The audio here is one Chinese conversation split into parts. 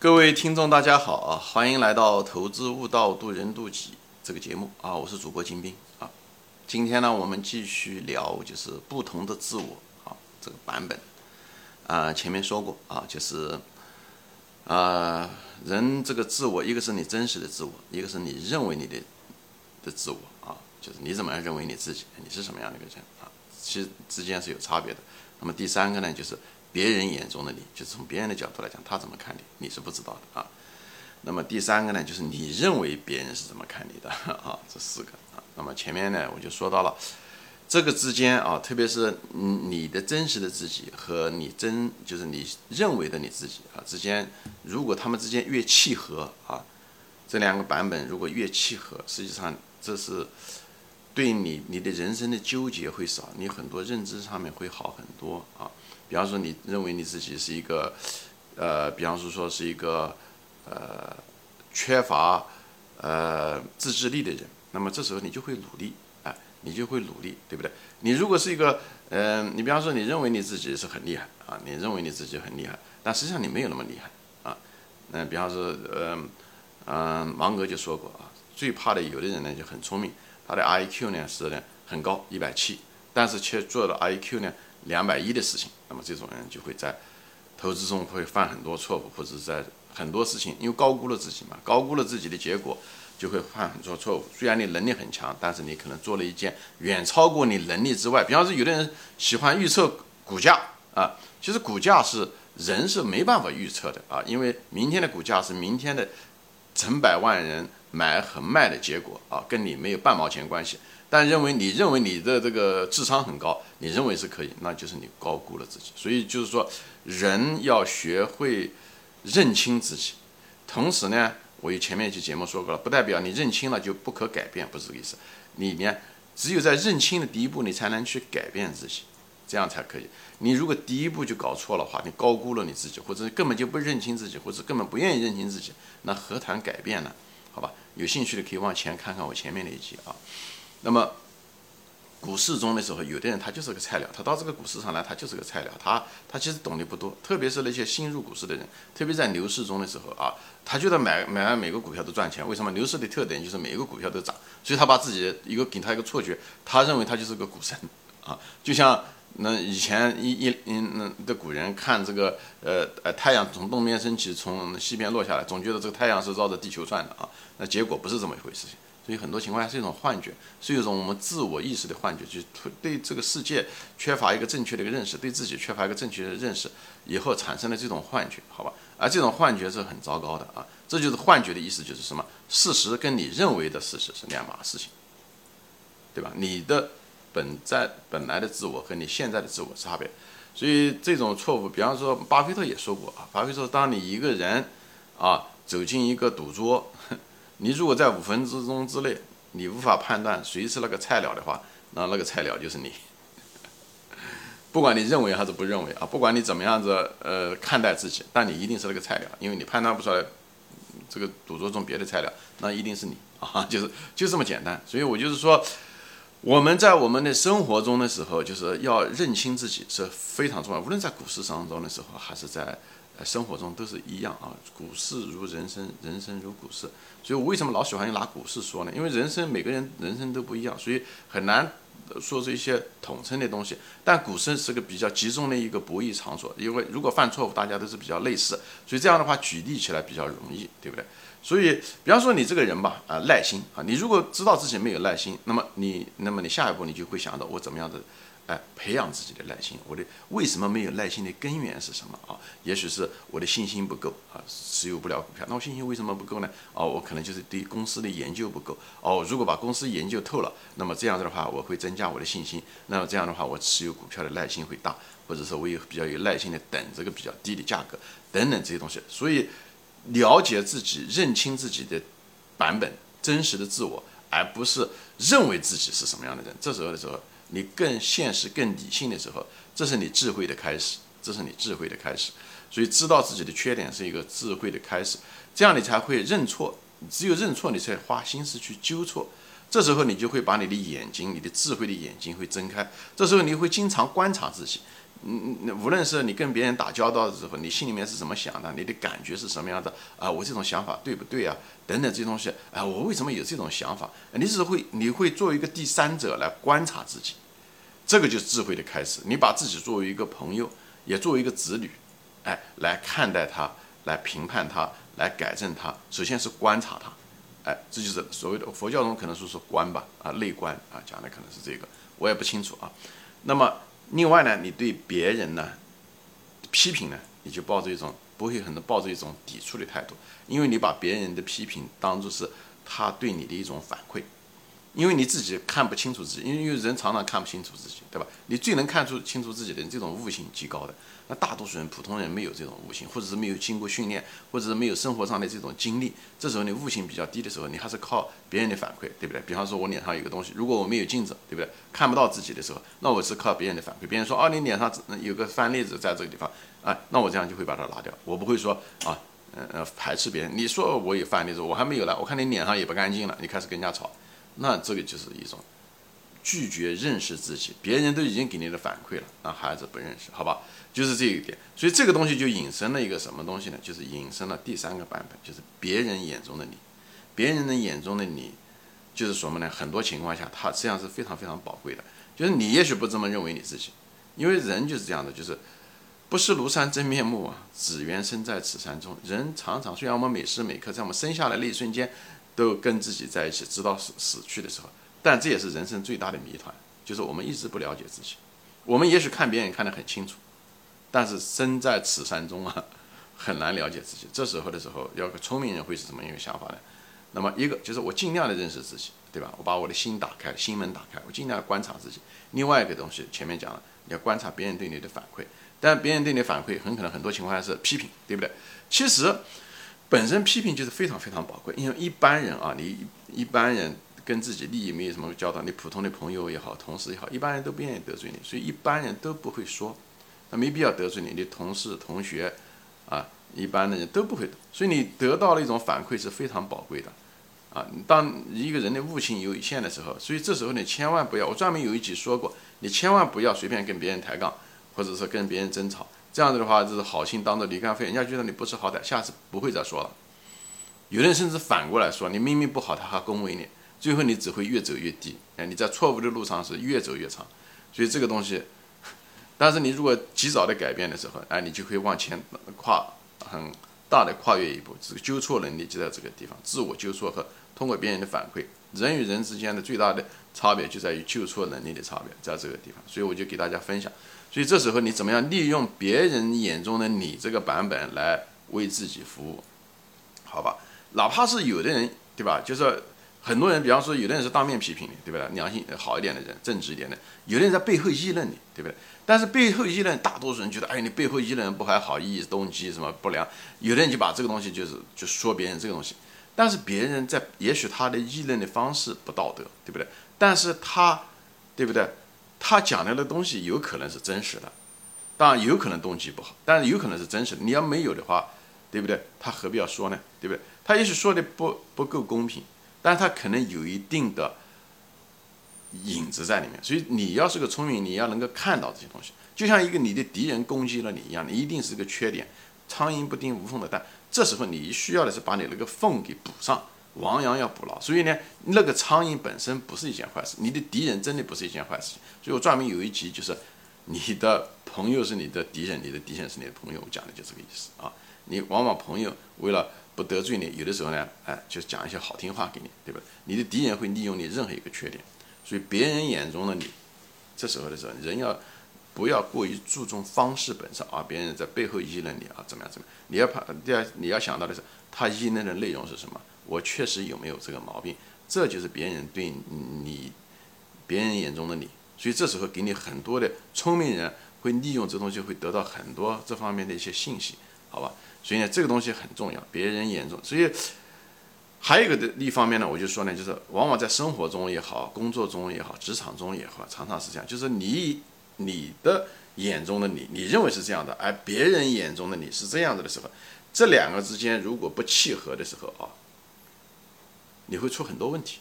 各位听众，大家好啊！欢迎来到《投资悟道，渡人渡己》这个节目啊！我是主播金兵啊。今天呢，我们继续聊就是不同的自我啊这个版本啊。前面说过啊，就是啊，人这个自我，一个是你真实的自我，一个是你认为你的的自我啊，就是你怎么样认为你自己，你是什么样的一个人啊？其实之间是有差别的。那么第三个呢，就是。别人眼中的你，就是从别人的角度来讲，他怎么看你，你是不知道的啊。那么第三个呢，就是你认为别人是怎么看你的 啊？这四个啊。那么前面呢，我就说到了这个之间啊，特别是你的真实的自己和你真就是你认为的你自己啊之间，如果他们之间越契合啊，这两个版本如果越契合，实际上这是对你你的人生的纠结会少，你很多认知上面会好很多啊。比方说，你认为你自己是一个，呃，比方说说是一个，呃，缺乏呃自制力的人，那么这时候你就会努力，哎，你就会努力，对不对？你如果是一个，嗯，你比方说你认为你自己是很厉害啊，你认为你自己很厉害，但实际上你没有那么厉害啊。那比方说，嗯嗯，芒格就说过啊，最怕的有的人呢就很聪明，他的 I Q 呢是呢很高，一百七，但是却做了 I Q 呢。两百一的事情，那么这种人就会在投资中会犯很多错误，或者在很多事情，因为高估了自己嘛，高估了自己的结果，就会犯很多错误。虽然你能力很强，但是你可能做了一件远超过你能力之外。比方说，有的人喜欢预测股价啊，其实股价是人是没办法预测的啊，因为明天的股价是明天的成百万人买和卖的结果啊，跟你没有半毛钱关系。但认为你认为你的这个智商很高，你认为是可以，那就是你高估了自己。所以就是说，人要学会认清自己。同时呢，我有前面一期节目说过了，不代表你认清了就不可改变，不是这个意思。你呢，只有在认清的第一步，你才能去改变自己，这样才可以。你如果第一步就搞错了话，你高估了你自己，或者根本就不认清自己，或者根本不愿意认清自己，那何谈改变呢？好吧，有兴趣的可以往前看看我前面那一集啊。那么，股市中的时候，有的人他就是个菜鸟，他到这个股市上来，他就是个菜鸟，他他其实懂得不多，特别是那些新入股市的人，特别在牛市中的时候啊，他觉得买买完每个股票都赚钱，为什么？牛市的特点就是每一个股票都涨，所以他把自己一个给他一个错觉，他认为他就是个股神啊，就像那以前一一嗯那的古人看这个呃呃太阳从东边升起，从西边落下来，总觉得这个太阳是绕着地球转的啊，那结果不是这么一回事。情。所以很多情况下是一种幻觉，是一种我们自我意识的幻觉，就是对这个世界缺乏一个正确的一个认识，对自己缺乏一个正确的认识，以后产生了这种幻觉，好吧？而这种幻觉是很糟糕的啊！这就是幻觉的意思，就是什么？事实跟你认为的事实是两码事情，对吧？你的本在本来的自我和你现在的自我差别，所以这种错误，比方说巴菲特也说过啊，巴菲特，当你一个人啊走进一个赌桌。你如果在五分之钟之内，你无法判断谁是那个菜鸟的话，那那个菜鸟就是你。不管你认为还是不认为啊，不管你怎么样子呃看待自己，但你一定是那个菜鸟，因为你判断不出来这个赌桌中别的菜鸟，那一定是你啊，就是就这么简单。所以我就是说，我们在我们的生活中的时候，就是要认清自己是非常重要，无论在股市当中的时候，还是在呃。生活中都是一样啊，股市如人生，人生如股市。所以我为什么老喜欢拿股市说呢？因为人生每个人人生都不一样，所以很难说出一些统称的东西。但股市是个比较集中的一个博弈场所，因为如果犯错误，大家都是比较类似，所以这样的话举例起来比较容易，对不对？所以，比方说你这个人吧，啊，耐心啊，你如果知道自己没有耐心，那么你，那么你下一步你就会想到我怎么样的。哎，培养自己的耐心。我的为什么没有耐心的根源是什么啊？也许是我的信心不够啊，持有不了股票。那我信心为什么不够呢？哦，我可能就是对公司的研究不够。哦，如果把公司研究透了，那么这样子的话，我会增加我的信心。那么这样的话，我持有股票的耐心会大，或者说我有比较有耐心的等这个比较低的价格等等这些东西。所以，了解自己、认清自己的版本、真实的自我，而不是认为自己是什么样的人。这时候的时候。你更现实、更理性的时候，这是你智慧的开始，这是你智慧的开始。所以，知道自己的缺点是一个智慧的开始，这样你才会认错。只有认错，你才花心思去纠错。这时候，你就会把你的眼睛、你的智慧的眼睛会睁开。这时候，你会经常观察自己。嗯嗯，无论是你跟别人打交道的时候，你心里面是怎么想的，你的感觉是什么样的啊？我这种想法对不对啊？等等这些东西，啊，我为什么有这种想法？你只会你会作为一个第三者来观察自己，这个就是智慧的开始。你把自己作为一个朋友，也作为一个子女，哎，来看待他，来评判他，来改正他。首先是观察他，哎，这就是所谓的佛教中可能说是观吧，啊，内观啊，讲的可能是这个，我也不清楚啊。那么。另外呢，你对别人呢批评呢，你就抱着一种不会很多抱着一种抵触的态度，因为你把别人的批评当做是他对你的一种反馈。因为你自己看不清楚自己，因为人常常看不清楚自己，对吧？你最能看出清楚自己的，这种悟性极高的。那大多数人，普通人没有这种悟性，或者是没有经过训练，或者是没有生活上的这种经历。这时候你悟性比较低的时候，你还是靠别人的反馈，对不对？比方说我脸上有个东西，如果我没有镜子，对不对？看不到自己的时候，那我是靠别人的反馈。别人说哦，你脸上有个翻粒子在这个地方，啊，那我这样就会把它拿掉。我不会说啊，呃呃排斥别人。你说我有翻粒子，我还没有呢，我看你脸上也不干净了，你开始跟人家吵。那这个就是一种拒绝认识自己，别人都已经给你的反馈了，那孩子不认识，好吧？就是这一点，所以这个东西就引申了一个什么东西呢？就是引申了第三个版本，就是别人眼中的你，别人的眼中的你，就是什么呢？很多情况下，他实际上是非常非常宝贵的。就是你也许不这么认为你自己，因为人就是这样的，就是不识庐山真面目啊，只缘身在此山中。人常常虽然我们每时每刻在我们生下来那一瞬间。都跟自己在一起，直到死死去的时候，但这也是人生最大的谜团，就是我们一直不了解自己。我们也许看别人看得很清楚，但是身在此山中啊，很难了解自己。这时候的时候，要个聪明人会是什么一个想法呢？那么一个就是我尽量的认识自己，对吧？我把我的心打开，心门打开，我尽量观察自己。另外一个东西，前面讲了，你要观察别人对你的反馈，但别人对你反馈很可能很多情况下是批评，对不对？其实。本身批评就是非常非常宝贵，因为一般人啊，你一般人跟自己利益没有什么交道，你普通的朋友也好，同事也好，一般人都不愿意得罪你，所以一般人都不会说，那没必要得罪你的同事、同学啊，一般的人都不会，所以你得到了一种反馈是非常宝贵的啊。当一个人的悟性有限的时候，所以这时候你千万不要，我专门有一集说过，你千万不要随便跟别人抬杠，或者说跟别人争吵。这样子的话，就是好心当做驴肝肺，人家觉得你不识好歹，下次不会再说了。有的人甚至反过来说，你明明不好，他还恭维你，最后你只会越走越低。哎，你在错误的路上是越走越长。所以这个东西，但是你如果及早的改变的时候，哎，你就可以往前跨很大的跨越一步。这个纠错能力就在这个地方，自我纠错和通过别人的反馈，人与人之间的最大的差别就在于纠错能力的差别，在这个地方。所以我就给大家分享。所以这时候你怎么样利用别人眼中的你这个版本来为自己服务？好吧，哪怕是有的人，对吧？就是很多人，比方说有的人是当面批评你，对不对？良心好一点的人，正直一点的，有的人在背后议论你，对不对？但是背后议论，大多数人觉得，哎，你背后议论不还好，意动机什么不良？有的人就把这个东西就是就说别人这个东西，但是别人在也许他的议论的方式不道德，对不对？但是他，对不对？他讲的东西有可能是真实的，当然有可能动机不好，但是有可能是真实的。你要没有的话，对不对？他何必要说呢？对不对？他也许说的不不够公平，但是他可能有一定的影子在里面。所以你要是个聪明，你要能够看到这些东西，就像一个你的敌人攻击了你一样，你一定是个缺点。苍蝇不叮无缝的蛋，这时候你需要的是把你那个缝给补上。亡羊要补牢，所以呢，那个苍蝇本身不是一件坏事，你的敌人真的不是一件坏事。所以我专门有一集就是，你的朋友是你的敌人，你的敌人是你的朋友，我讲的就这个意思啊。你往往朋友为了不得罪你，有的时候呢，哎，就讲一些好听话给你，对吧？你的敌人会利用你任何一个缺点，所以别人眼中的你，这时候的时候，人要不要过于注重方式本身啊？别人在背后议论你啊，怎么样怎么样？你要怕第二，你要想到的是他议论的内容是什么？我确实有没有这个毛病？这就是别人对你，别人眼中的你。所以这时候给你很多的聪明人会利用这东西，会得到很多这方面的一些信息，好吧？所以呢，这个东西很重要。别人眼中，所以还有一个的一方面呢，我就说呢，就是往往在生活中也好，工作中也好，职场中也好，常常是这样，就是你你的眼中的你，你认为是这样的，而别人眼中的你是这样子的时候，这两个之间如果不契合的时候啊。你会出很多问题。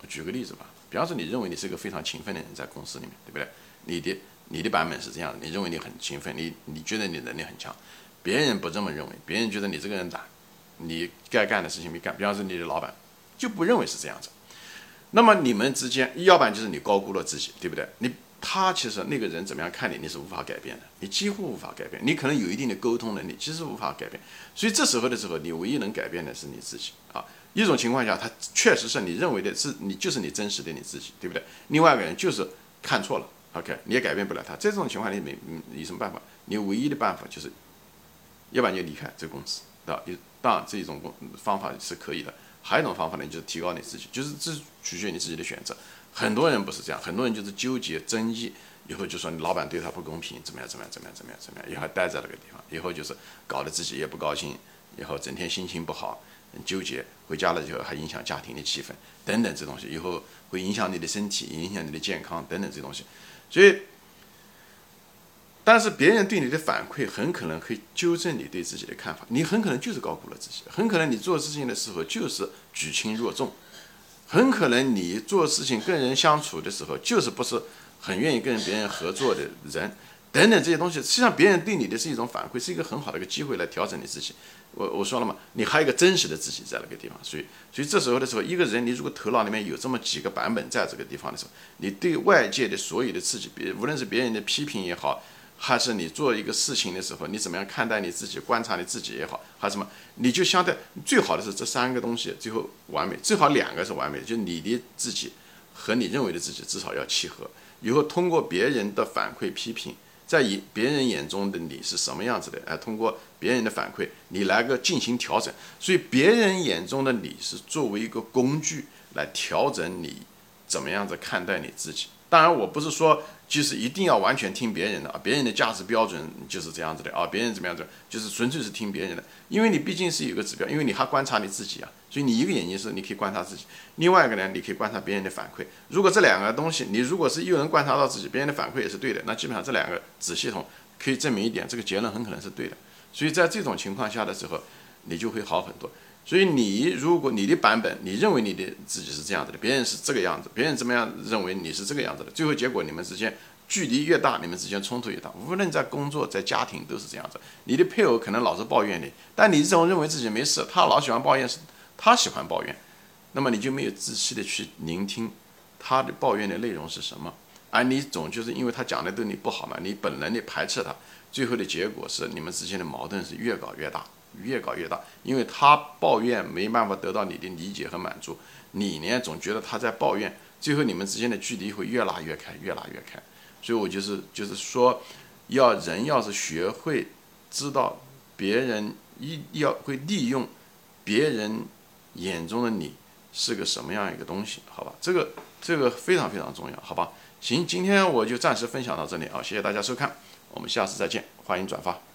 我举个例子吧，比方说，你认为你是一个非常勤奋的人，在公司里面，对不对？你的你的版本是这样的，你认为你很勤奋，你你觉得你能力很强，别人不这么认为，别人觉得你这个人懒，你该干的事情没干，比方说你的老板就不认为是这样子。那么你们之间，要不然就是你高估了自己，对不对？你他其实那个人怎么样看你，你是无法改变的，你几乎无法改变。你可能有一定的沟通能力，其实无法改变。所以这时候的时候，你唯一能改变的是你自己啊。一种情况下，他确实是你认为的是你就是你真实的你自己，对不对？另外一个人就是看错了，OK，你也改变不了他。这种情况你没，你有什么办法？你唯一的办法就是，要不然就离开这个公司，对吧？当然这种公方法是可以的。还有一种方法呢，就是提高你自己，就是这取决于你自己的选择。很多人不是这样，很多人就是纠结争议，以后就说你老板对他不公平，怎么样怎么样怎么样怎么样怎么样，以后待在那个地方，以后就是搞得自己也不高兴，以后整天心情不好，很纠结，回家了以后还影响家庭的气氛等等这东西，以后会影响你的身体，影响你的健康等等这东西，所以。但是别人对你的反馈很可能会纠正你对自己的看法，你很可能就是高估了自己，很可能你做事情的时候就是举轻若重，很可能你做事情跟人相处的时候就是不是很愿意跟别人合作的人，等等这些东西，实际上别人对你的是一种反馈，是一个很好的一个机会来调整你自己。我我说了嘛，你还有一个真实的自己在那个地方，所以所以这时候的时候，一个人你如果头脑里面有这么几个版本在这个地方的时候，你对外界的所有的刺激，别无论是别人的批评也好。还是你做一个事情的时候，你怎么样看待你自己？观察你自己也好，还是什么？你就相对最好的是这三个东西最后完美，最好两个是完美的，就你的自己和你认为的自己至少要契合。以后通过别人的反馈批评，在以别人眼中的你是什么样子的？哎，通过别人的反馈，你来个进行调整。所以别人眼中的你是作为一个工具来调整你怎么样子看待你自己。当然，我不是说。就是一定要完全听别人的啊，别人的价值标准就是这样子的啊，别人怎么样子，就是纯粹是听别人的，因为你毕竟是有个指标，因为你还观察你自己啊，所以你一个眼睛是你可以观察自己，另外一个呢，你可以观察别人的反馈。如果这两个东西，你如果是又能观察到自己，别人的反馈也是对的，那基本上这两个子系统可以证明一点，这个结论很可能是对的。所以在这种情况下的时候，你就会好很多。所以你如果你的版本，你认为你的自己是这样子的，别人是这个样子，别人怎么样认为你是这个样子的，最后结果你们之间距离越大，你们之间冲突越大。无论在工作在家庭都是这样子。你的配偶可能老是抱怨你，但你这种认为自己没事，他老喜欢抱怨，是他喜欢抱怨，那么你就没有仔细的去聆听他的抱怨的内容是什么，而你总就是因为他讲的对你不好嘛，你本能的排斥他，最后的结果是你们之间的矛盾是越搞越大。越搞越大，因为他抱怨没办法得到你的理解和满足，你呢总觉得他在抱怨，最后你们之间的距离会越拉越开，越拉越开。所以我就是就是说，要人要是学会知道别人一要会利用别人眼中的你是个什么样一个东西，好吧？这个这个非常非常重要，好吧？行，今天我就暂时分享到这里啊，谢谢大家收看，我们下次再见，欢迎转发。